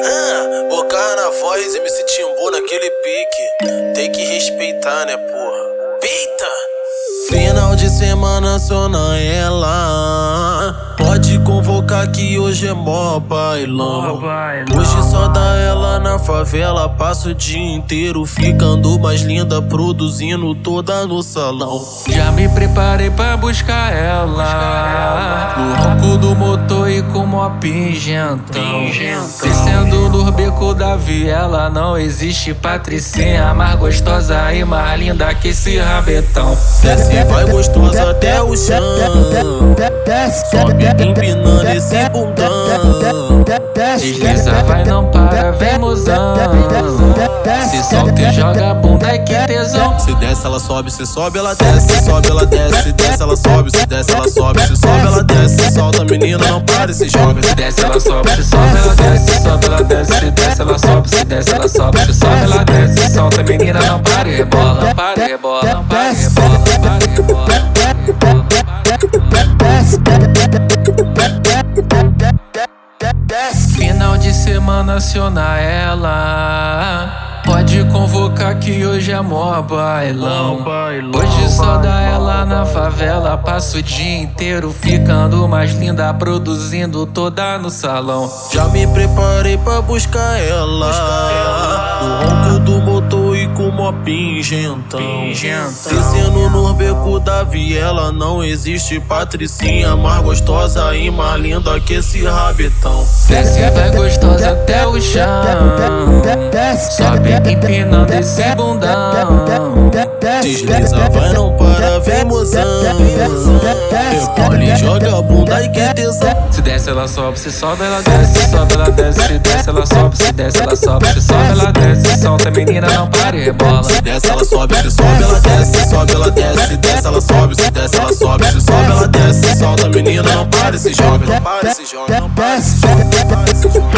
Ah, o Carnavoz, MC Timbu naquele pique. Tem que respeitar, né, porra? Peita! Final de semana só na ela. Pode convocar que hoje é mó bailão. Hoje só dá ela na favela. Passa o dia inteiro ficando mais linda, produzindo toda no salão. Já me preparei pra buscar ela. No ronco do motor e mó pingentão. Descendo no beco da viela. Não existe patricinha mais gostosa e mais linda que esse rabetão. Desce vai gostosa até o chão. Sobe empinando esse bundão. Desliza, vai não para, vem mozão. Se solta e joga a bunda e que tesão. Se desce, ela sobe, se sobe, ela desce, se sobe, ela desce, se desce, ela sobe, se desce, ela sobe, menina, não para se joga. Se desce, ela sobe, se sobe, ela desce, se sobe, ela desce, se desce, ela sobe, se desce, ela sobe, se sobe, ela desce, se solta, menina, não para rebola, para e rebola, para e rebola, para e rebola. Final de semana aciona ela. Pode convocar que hoje é mó bailão. Hoje só dá ela na favela. Passa o dia inteiro ficando mais linda, produzindo toda no salão. Já me preparei pra buscar ela. No ronco do motor com mó pingentão. Descendo no beco da viela. Não existe patricinha mais gostosa e mais linda que esse rabetão. Desce vai gostosa até o chão. Sobe empinando esse bundão. Desliza, vai não para, vem mozão. Rebola e joga a bunda se desce, ela sobe, se sobe, ela desce, se sobe, ela desce, se desce, ela sobe, se desce, ela sobe, se sobe, ela desce, solta, menina, não pare, rebola. Se desce, ela sobe, se sobe, ela desce, se sobe, ela desce, se desce, ela sobe, se desce, ela sobe, se sobe, ela desce, se solta, menina, não pare, se joga, não pare, se joga, não pare, se joga,